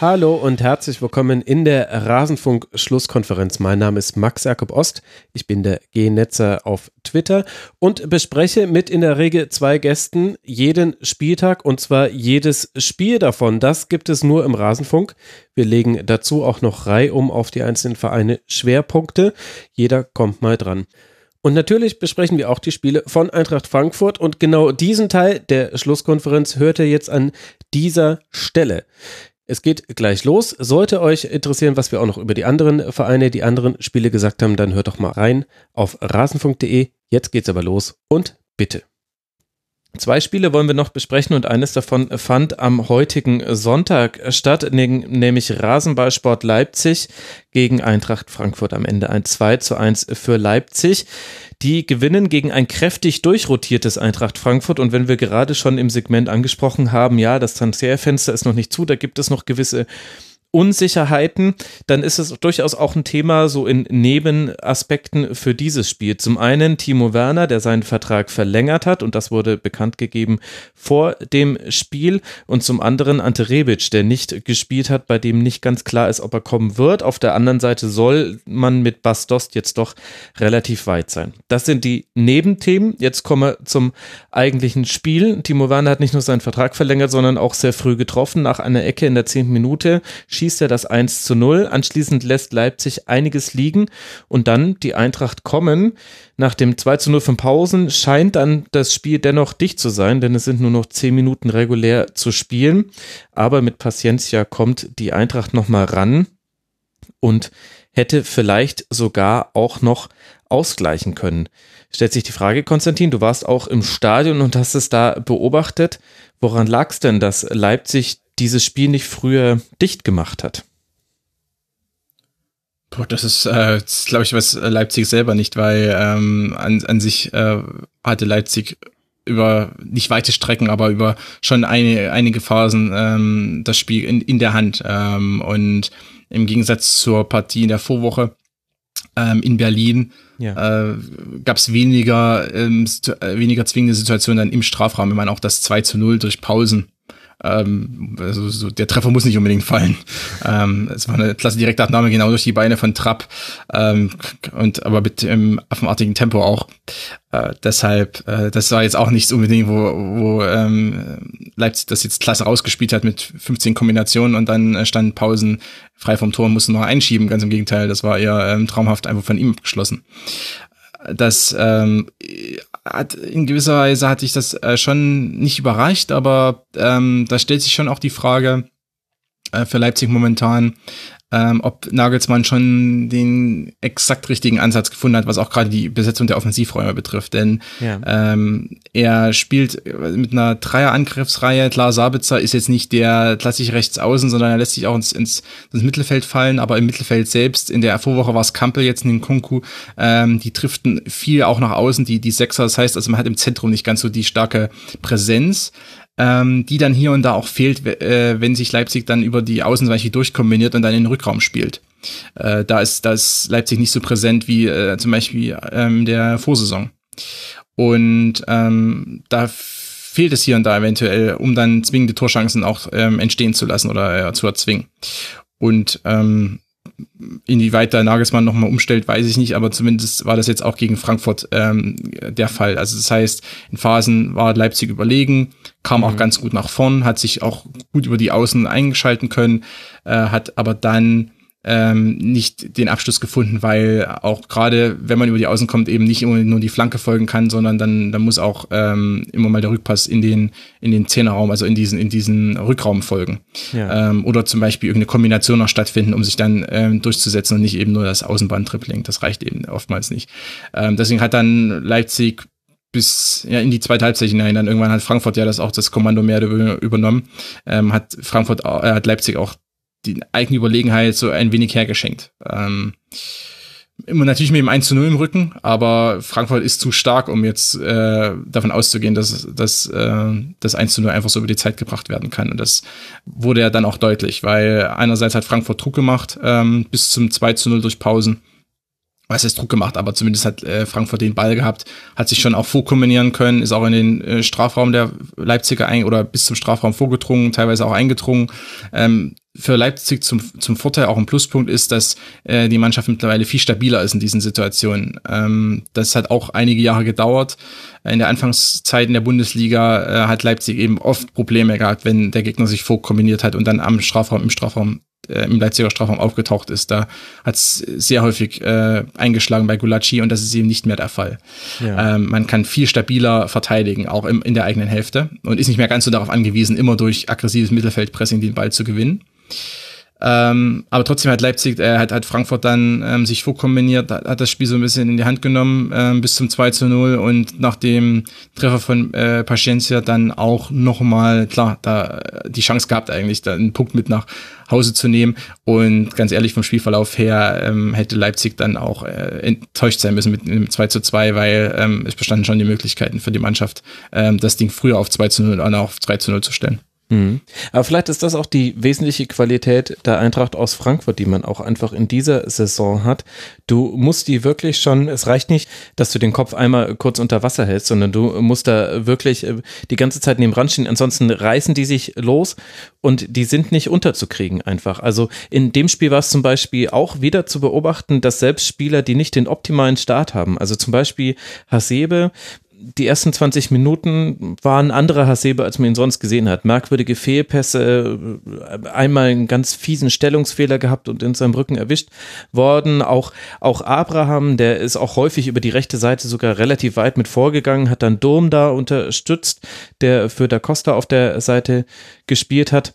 Hallo und herzlich willkommen in der Rasenfunk-Schlusskonferenz. Mein Name ist Max Jakob Ost. Ich bin der G-Netzer auf Twitter und bespreche mit in der Regel zwei Gästen jeden Spieltag und zwar jedes Spiel davon. Das gibt es nur im Rasenfunk. Wir legen dazu auch noch reihum auf die einzelnen Vereine Schwerpunkte. Jeder kommt mal dran. Und natürlich besprechen wir auch die Spiele von Eintracht Frankfurt und genau diesen Teil der Schlusskonferenz hört ihr jetzt an dieser Stelle. Es geht gleich los. Sollte euch interessieren, was wir auch noch über die anderen Vereine, die anderen Spiele gesagt haben, dann hört doch mal rein auf rasenfunk.de. Jetzt geht's aber los und bitte. Zwei Spiele wollen wir noch besprechen und eines davon fand am heutigen Sonntag statt, nämlich Rasenballsport Leipzig gegen Eintracht Frankfurt am Ende ein 2 zu 1 für Leipzig. Die gewinnen gegen ein kräftig durchrotiertes Eintracht Frankfurt. Und wenn wir gerade schon im Segment angesprochen haben, ja, das Transferfenster ist noch nicht zu, da gibt es noch gewisse Unsicherheiten, dann ist es durchaus auch ein Thema so in Nebenaspekten für dieses Spiel. Zum einen Timo Werner, der seinen Vertrag verlängert hat und das wurde bekannt gegeben vor dem Spiel und zum anderen Ante Rebic, der nicht gespielt hat, bei dem nicht ganz klar ist, ob er kommen wird. Auf der anderen Seite soll man mit Bas Dost jetzt doch relativ weit sein. Das sind die Nebenthemen. Jetzt kommen wir zum eigentlichen Spiel. Timo Werner hat nicht nur seinen Vertrag verlängert, sondern auch sehr früh getroffen. Nach einer Ecke in der zehnten Minute schießt er das 1 zu 0. Anschließend lässt Leipzig einiges liegen und dann die Eintracht kommen. Nach dem 2 zu 0 von Pausen scheint dann das Spiel dennoch dicht zu sein, denn es sind nur noch 10 Minuten regulär zu spielen. Aber mit Paciencia kommt die Eintracht nochmal ran und hätte vielleicht sogar auch noch ausgleichen können. Stellt sich die Frage, Konstantin, du warst auch im Stadion und hast es da beobachtet. Woran lag es denn, dass Leipzig dieses Spiel nicht früher dicht gemacht hat. Boah, das ist, äh, glaube ich, was Leipzig selber nicht, weil ähm, an, an sich äh, hatte Leipzig über nicht weite Strecken, aber über schon eine, einige Phasen ähm, das Spiel in, in der Hand. Ähm, und im Gegensatz zur Partie in der Vorwoche ähm, in Berlin ja. äh, gab es weniger, ähm, weniger zwingende Situationen dann im Strafraum. Ich meine auch das 2 zu 0 durch Pausen ähm, also so, der Treffer muss nicht unbedingt fallen. Ähm, es war eine klasse direkte Abnahme genau durch die Beine von Trapp ähm, und aber mit im affenartigen Tempo auch. Äh, deshalb, äh, das war jetzt auch nichts unbedingt, wo, wo ähm, Leipzig das jetzt klasse rausgespielt hat mit 15 Kombinationen und dann äh, standen Pausen frei vom Tor und mussten noch einschieben. Ganz im Gegenteil, das war eher ähm, traumhaft einfach von ihm abgeschlossen das ähm, hat in gewisser Weise hatte ich das äh, schon nicht überrascht, aber ähm, da stellt sich schon auch die Frage äh, für Leipzig momentan, ähm, ob Nagelsmann schon den exakt richtigen Ansatz gefunden hat, was auch gerade die Besetzung der Offensivräume betrifft. Denn ja. ähm, er spielt mit einer Dreier-Angriffsreihe. Klar, Sabitzer ist jetzt nicht der klassisch rechts außen, sondern er lässt sich auch ins, ins, ins Mittelfeld fallen. Aber im Mittelfeld selbst, in der Vorwoche war es Kampel, jetzt in den Kunku, ähm, die driften viel auch nach außen, die, die Sechser. Das heißt, also man hat im Zentrum nicht ganz so die starke Präsenz ähm, die dann hier und da auch fehlt, äh, wenn sich Leipzig dann über die Außenweiche durchkombiniert und dann in den Rückraum spielt. Äh, da, ist, da ist Leipzig nicht so präsent wie äh, zum Beispiel ähm, der Vorsaison. Und ähm, da fehlt es hier und da eventuell, um dann zwingende Torchancen auch ähm, entstehen zu lassen oder äh, zu erzwingen. Und ähm, Inwieweit da Nagelsmann nochmal umstellt, weiß ich nicht, aber zumindest war das jetzt auch gegen Frankfurt ähm, der Fall. Also das heißt, in Phasen war Leipzig überlegen, kam mhm. auch ganz gut nach vorn, hat sich auch gut über die Außen eingeschalten können, äh, hat aber dann ähm, nicht den Abschluss gefunden, weil auch gerade, wenn man über die Außen kommt, eben nicht immer nur die Flanke folgen kann, sondern dann, dann muss auch ähm, immer mal der Rückpass in den, in den Zehnerraum, also in diesen, in diesen Rückraum folgen. Ja. Ähm, oder zum Beispiel irgendeine Kombination noch stattfinden, um sich dann ähm, durchzusetzen und nicht eben nur das Außenbahn-Tripling. Das reicht eben oftmals nicht. Ähm, deswegen hat dann Leipzig bis ja in die zweite Halbzeit hinein. Dann irgendwann hat Frankfurt ja das auch das Kommando mehr übernommen. Ähm, hat Frankfurt, äh, hat Leipzig auch die eigene Überlegenheit so ein wenig hergeschenkt. Ähm, immer natürlich mit dem 1 zu 0 im Rücken, aber Frankfurt ist zu stark, um jetzt äh, davon auszugehen, dass, dass äh, das 1 zu 0 einfach so über die Zeit gebracht werden kann. Und das wurde ja dann auch deutlich, weil einerseits hat Frankfurt Druck gemacht ähm, bis zum 2 zu 0 durch Pausen was heißt Druck gemacht, aber zumindest hat äh, Frankfurt den Ball gehabt, hat sich schon auch vorkombinieren können, ist auch in den äh, Strafraum der Leipziger ein oder bis zum Strafraum vorgedrungen, teilweise auch eingedrungen. Ähm, für Leipzig zum, zum Vorteil auch ein Pluspunkt ist, dass äh, die Mannschaft mittlerweile viel stabiler ist in diesen Situationen. Ähm, das hat auch einige Jahre gedauert. In der Anfangszeit in der Bundesliga äh, hat Leipzig eben oft Probleme gehabt, wenn der Gegner sich vorkombiniert hat und dann am Strafraum, im Strafraum äh, im Leipziger Strafraum aufgetaucht ist. Da hat es sehr häufig äh, eingeschlagen bei Gulacsi und das ist eben nicht mehr der Fall. Ja. Ähm, man kann viel stabiler verteidigen, auch im, in der eigenen Hälfte und ist nicht mehr ganz so darauf angewiesen, immer durch aggressives Mittelfeldpressing den Ball zu gewinnen. Ähm, aber trotzdem hat Leipzig, äh, hat, hat Frankfurt dann ähm, sich vorkombiniert, hat, hat das Spiel so ein bisschen in die Hand genommen ähm, bis zum 2 zu 0 und nach dem Treffer von äh, Paciencia dann auch nochmal, klar, da äh, die Chance gehabt eigentlich, da einen Punkt mit nach Hause zu nehmen und ganz ehrlich vom Spielverlauf her ähm, hätte Leipzig dann auch äh, enttäuscht sein müssen mit einem 2 zu 2, weil ähm, es bestanden schon die Möglichkeiten für die Mannschaft, ähm, das Ding früher auf 2 zu 0 und auch auf 3 zu 0 zu stellen. Mhm. Aber vielleicht ist das auch die wesentliche Qualität der Eintracht aus Frankfurt, die man auch einfach in dieser Saison hat. Du musst die wirklich schon, es reicht nicht, dass du den Kopf einmal kurz unter Wasser hältst, sondern du musst da wirklich äh, die ganze Zeit neben dran stehen. Ansonsten reißen die sich los und die sind nicht unterzukriegen einfach. Also in dem Spiel war es zum Beispiel auch wieder zu beobachten, dass selbst Spieler, die nicht den optimalen Start haben, also zum Beispiel Hasebe, die ersten 20 Minuten waren andere Hasebe, als man ihn sonst gesehen hat. Merkwürdige Fehlpässe, äh, einmal einen ganz fiesen Stellungsfehler gehabt und in seinem Rücken erwischt worden. Auch, auch Abraham, der ist auch häufig über die rechte Seite sogar relativ weit mit vorgegangen, hat dann Durm da unterstützt, der für Da Costa auf der Seite gespielt hat.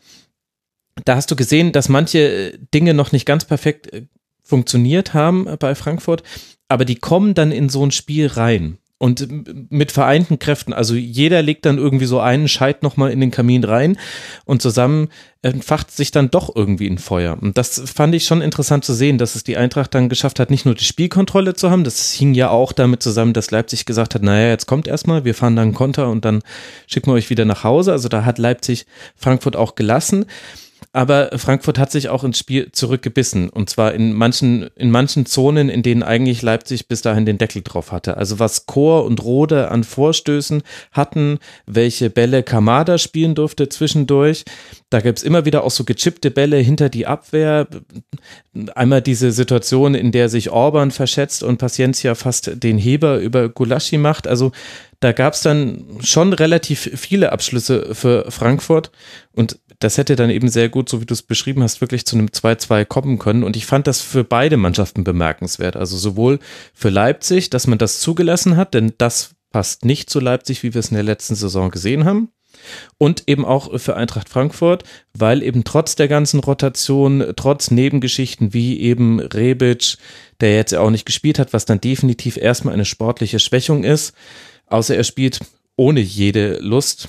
Da hast du gesehen, dass manche Dinge noch nicht ganz perfekt äh, funktioniert haben bei Frankfurt, aber die kommen dann in so ein Spiel rein und mit vereinten Kräften, also jeder legt dann irgendwie so einen Scheit nochmal in den Kamin rein und zusammen entfacht sich dann doch irgendwie ein Feuer. Und das fand ich schon interessant zu sehen, dass es die Eintracht dann geschafft hat, nicht nur die Spielkontrolle zu haben, das hing ja auch damit zusammen, dass Leipzig gesagt hat, naja, jetzt kommt erstmal, wir fahren dann Konter und dann schicken wir euch wieder nach Hause. Also da hat Leipzig Frankfurt auch gelassen. Aber Frankfurt hat sich auch ins Spiel zurückgebissen. Und zwar in manchen, in manchen Zonen, in denen eigentlich Leipzig bis dahin den Deckel drauf hatte. Also was Chor und Rode an Vorstößen hatten, welche Bälle Kamada spielen durfte zwischendurch. Da gab es immer wieder auch so gechippte Bälle hinter die Abwehr. Einmal diese Situation, in der sich Orban verschätzt und Paciencia fast den Heber über Gulaschi macht. Also da gab es dann schon relativ viele Abschlüsse für Frankfurt und das hätte dann eben sehr gut, so wie du es beschrieben hast, wirklich zu einem 2-2 kommen können. Und ich fand das für beide Mannschaften bemerkenswert. Also sowohl für Leipzig, dass man das zugelassen hat, denn das passt nicht zu Leipzig, wie wir es in der letzten Saison gesehen haben. Und eben auch für Eintracht Frankfurt, weil eben trotz der ganzen Rotation, trotz Nebengeschichten wie eben Rebic, der jetzt ja auch nicht gespielt hat, was dann definitiv erstmal eine sportliche Schwächung ist, außer er spielt ohne jede Lust,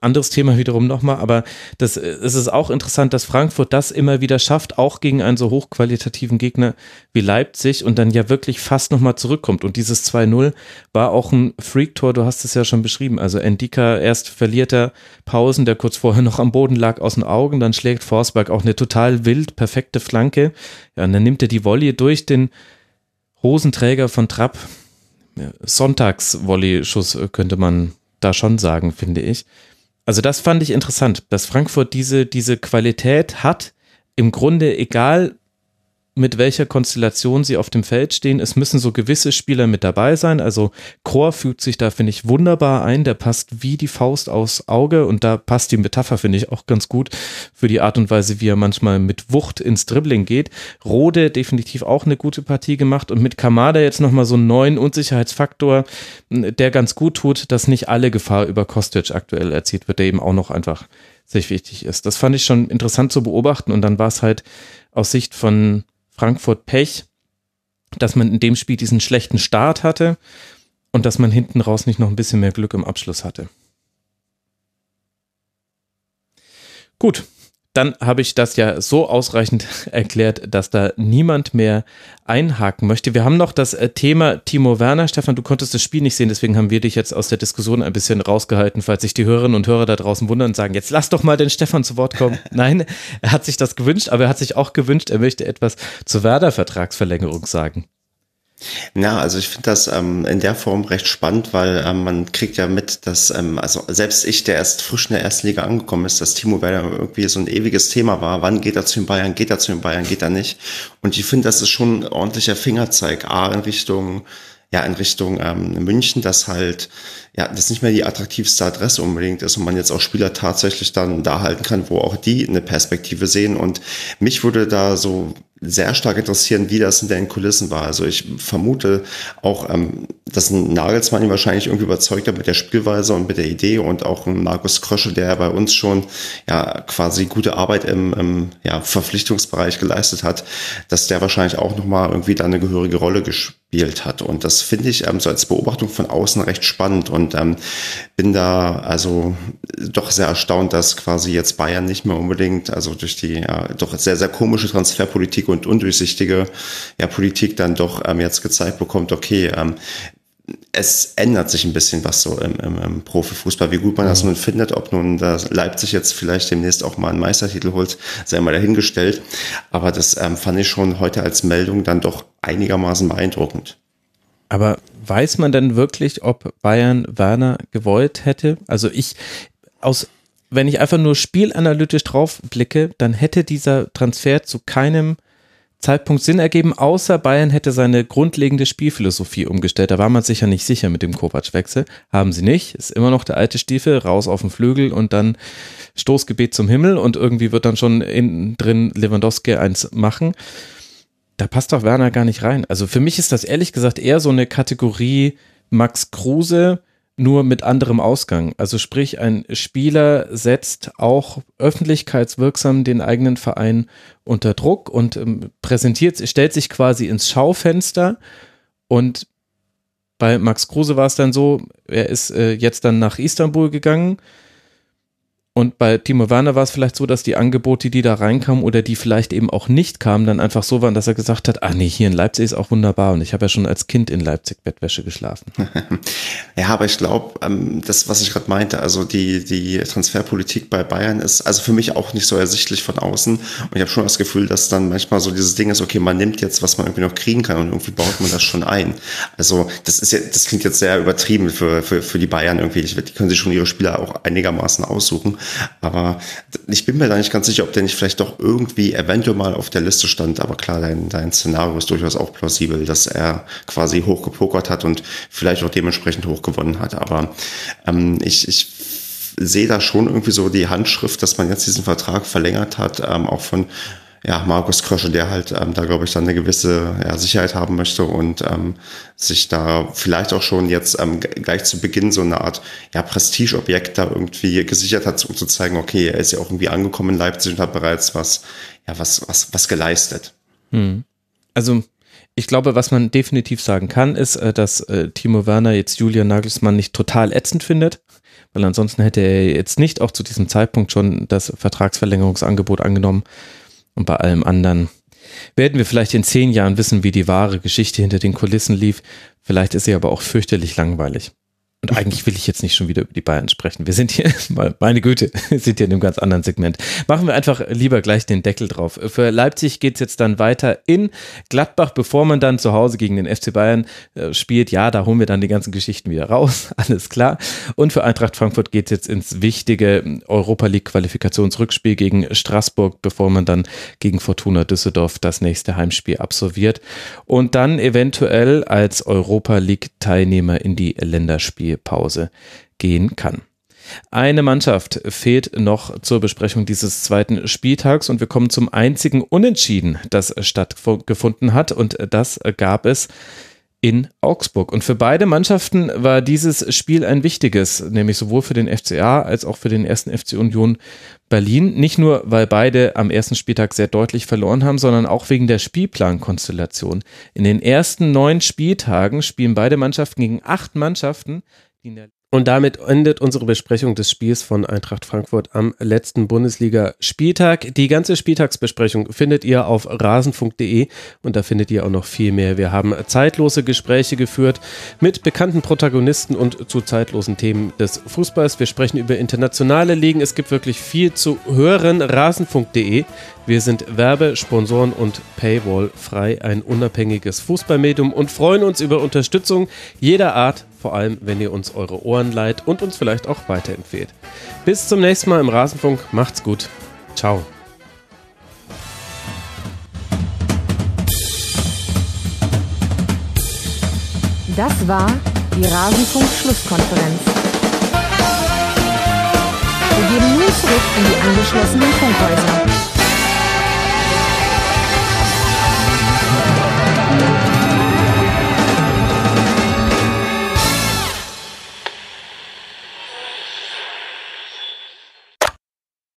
anderes Thema wiederum nochmal, aber das, es ist auch interessant, dass Frankfurt das immer wieder schafft, auch gegen einen so hochqualitativen Gegner wie Leipzig und dann ja wirklich fast nochmal zurückkommt. Und dieses 2-0 war auch ein Freak-Tor, du hast es ja schon beschrieben. Also Endika erst verliert er Pausen, der kurz vorher noch am Boden lag, aus den Augen, dann schlägt Forsberg auch eine total wild, perfekte Flanke. Ja, und dann nimmt er die Volley durch den Hosenträger von Trapp. Sonntags-Volley-Schuss könnte man da schon sagen, finde ich. Also das fand ich interessant, dass Frankfurt diese, diese Qualität hat, im Grunde egal mit welcher Konstellation sie auf dem Feld stehen. Es müssen so gewisse Spieler mit dabei sein. Also Chor fügt sich da, finde ich, wunderbar ein. Der passt wie die Faust aus Auge und da passt die Metapher, finde ich, auch ganz gut für die Art und Weise, wie er manchmal mit Wucht ins Dribbling geht. Rode definitiv auch eine gute Partie gemacht und mit Kamada jetzt nochmal so einen neuen Unsicherheitsfaktor, der ganz gut tut, dass nicht alle Gefahr über Kostic aktuell erzielt wird, der eben auch noch einfach sehr wichtig ist. Das fand ich schon interessant zu beobachten und dann war es halt aus Sicht von Frankfurt Pech, dass man in dem Spiel diesen schlechten Start hatte und dass man hinten raus nicht noch ein bisschen mehr Glück im Abschluss hatte. Gut, dann habe ich das ja so ausreichend erklärt, dass da niemand mehr einhaken möchte. Wir haben noch das äh, Thema Timo Werner. Stefan, du konntest das Spiel nicht sehen, deswegen haben wir dich jetzt aus der Diskussion ein bisschen rausgehalten, falls sich die Hörerinnen und Hörer da draußen wundern und sagen, jetzt lass doch mal den Stefan zu Wort kommen. Nein, er hat sich das gewünscht, aber er hat sich auch gewünscht, er möchte etwas zur Werder-Vertragsverlängerung sagen. Ja, also ich finde das ähm, in der Form recht spannend, weil ähm, man kriegt ja mit, dass ähm, also selbst ich, der erst frisch in der ersten Liga angekommen ist, dass Timo Werner irgendwie so ein ewiges Thema war. Wann geht er zu den Bayern? Geht er zu den Bayern? Geht er nicht? Und ich finde, das ist schon ein ordentlicher Fingerzeig, A, in Richtung ja in Richtung ähm, München, dass halt ja das nicht mehr die attraktivste Adresse unbedingt ist und man jetzt auch Spieler tatsächlich dann da halten kann, wo auch die eine Perspektive sehen. Und mich würde da so sehr stark interessieren, wie das in den Kulissen war. Also ich vermute auch, ähm, dass ein Nagelsmann ihn wahrscheinlich irgendwie überzeugt hat mit der Spielweise und mit der Idee und auch ein Markus Krösche, der bei uns schon ja quasi gute Arbeit im, im ja, Verpflichtungsbereich geleistet hat, dass der wahrscheinlich auch nochmal irgendwie da eine gehörige Rolle gespielt hat. Und das finde ich ähm, so als Beobachtung von außen recht spannend und ähm, bin da also doch sehr erstaunt, dass quasi jetzt Bayern nicht mehr unbedingt, also durch die ja, doch sehr, sehr komische Transferpolitik und undurchsichtige ja, Politik dann doch ähm, jetzt gezeigt bekommt, okay, ähm, es ändert sich ein bisschen was so im, im, im Profifußball. Wie gut man das mhm. nun findet, ob nun das Leipzig jetzt vielleicht demnächst auch mal einen Meistertitel holt, sei mal dahingestellt. Aber das ähm, fand ich schon heute als Meldung dann doch einigermaßen beeindruckend. Aber weiß man denn wirklich, ob Bayern Werner gewollt hätte? Also ich aus wenn ich einfach nur spielanalytisch drauf blicke, dann hätte dieser Transfer zu keinem Zeitpunkt Sinn ergeben, außer Bayern hätte seine grundlegende Spielphilosophie umgestellt. Da war man sicher nicht sicher mit dem Kovac-Wechsel. Haben sie nicht. Ist immer noch der alte Stiefel, raus auf den Flügel und dann Stoßgebet zum Himmel und irgendwie wird dann schon innen drin Lewandowski eins machen. Da passt doch Werner gar nicht rein. Also für mich ist das ehrlich gesagt eher so eine Kategorie Max Kruse, nur mit anderem Ausgang. Also sprich, ein Spieler setzt auch öffentlichkeitswirksam den eigenen Verein unter Druck und ähm, präsentiert, stellt sich quasi ins Schaufenster und bei Max Kruse war es dann so, er ist äh, jetzt dann nach Istanbul gegangen, und bei Timo Werner war es vielleicht so, dass die Angebote, die da reinkamen oder die vielleicht eben auch nicht kamen, dann einfach so waren, dass er gesagt hat, ah nee, hier in Leipzig ist auch wunderbar und ich habe ja schon als Kind in Leipzig Bettwäsche geschlafen. ja, aber ich glaube, ähm, das, was ich gerade meinte, also die, die Transferpolitik bei Bayern ist also für mich auch nicht so ersichtlich von außen und ich habe schon das Gefühl, dass dann manchmal so dieses Ding ist, okay, man nimmt jetzt, was man irgendwie noch kriegen kann und irgendwie baut man das schon ein. Also das ist ja, das klingt jetzt sehr übertrieben für, für, für die Bayern irgendwie. Die können sich schon ihre Spieler auch einigermaßen aussuchen. Aber ich bin mir da nicht ganz sicher, ob der nicht vielleicht doch irgendwie eventuell mal auf der Liste stand. Aber klar, dein, dein Szenario ist durchaus auch plausibel, dass er quasi hochgepokert hat und vielleicht auch dementsprechend hochgewonnen hat. Aber ähm, ich, ich sehe da schon irgendwie so die Handschrift, dass man jetzt diesen Vertrag verlängert hat, ähm, auch von ja, Markus Krösche, der halt ähm, da, glaube ich, dann eine gewisse ja, Sicherheit haben möchte und ähm, sich da vielleicht auch schon jetzt ähm, gleich zu Beginn so eine Art ja, Prestigeobjekt da irgendwie gesichert hat, um zu zeigen, okay, er ist ja auch irgendwie angekommen in Leipzig und hat bereits was, ja, was, was, was geleistet. Hm. Also ich glaube, was man definitiv sagen kann, ist, äh, dass äh, Timo Werner jetzt Julian Nagelsmann nicht total ätzend findet, weil ansonsten hätte er jetzt nicht auch zu diesem Zeitpunkt schon das Vertragsverlängerungsangebot angenommen. Und bei allem anderen werden wir vielleicht in zehn Jahren wissen, wie die wahre Geschichte hinter den Kulissen lief. Vielleicht ist sie aber auch fürchterlich langweilig. Und eigentlich will ich jetzt nicht schon wieder über die Bayern sprechen. Wir sind hier, meine Güte, sind hier in einem ganz anderen Segment. Machen wir einfach lieber gleich den Deckel drauf. Für Leipzig geht es jetzt dann weiter in Gladbach, bevor man dann zu Hause gegen den FC Bayern äh, spielt. Ja, da holen wir dann die ganzen Geschichten wieder raus. Alles klar. Und für Eintracht Frankfurt geht es jetzt ins wichtige Europa League Qualifikationsrückspiel gegen Straßburg, bevor man dann gegen Fortuna Düsseldorf das nächste Heimspiel absolviert. Und dann eventuell als Europa League Teilnehmer in die Länderspiele Pause gehen kann. Eine Mannschaft fehlt noch zur Besprechung dieses zweiten Spieltags und wir kommen zum einzigen Unentschieden, das stattgefunden hat und das gab es in Augsburg. Und für beide Mannschaften war dieses Spiel ein wichtiges, nämlich sowohl für den FCA als auch für den ersten FC Union Berlin. Nicht nur, weil beide am ersten Spieltag sehr deutlich verloren haben, sondern auch wegen der Spielplankonstellation. In den ersten neun Spieltagen spielen beide Mannschaften gegen acht Mannschaften, die in der Und damit endet unsere Besprechung des Spiels von Eintracht Frankfurt am letzten Bundesliga-Spieltag. Die ganze Spieltagsbesprechung findet ihr auf rasenfunk.de und da findet ihr auch noch viel mehr. Wir haben zeitlose Gespräche geführt mit bekannten Protagonisten und zu zeitlosen Themen des Fußballs. Wir sprechen über internationale Ligen. Es gibt wirklich viel zu hören. Rasenfunk.de. Wir sind Werbe-, Sponsoren- und Paywall frei, ein unabhängiges Fußballmedium und freuen uns über Unterstützung jeder Art vor allem wenn ihr uns eure Ohren leiht und uns vielleicht auch weiterempfehlt. Bis zum nächsten Mal im Rasenfunk, macht's gut. Ciao. Das war die Rasenfunk-Schlusskonferenz. Wir geben nun zurück in die angeschlossenen Funkhäuser.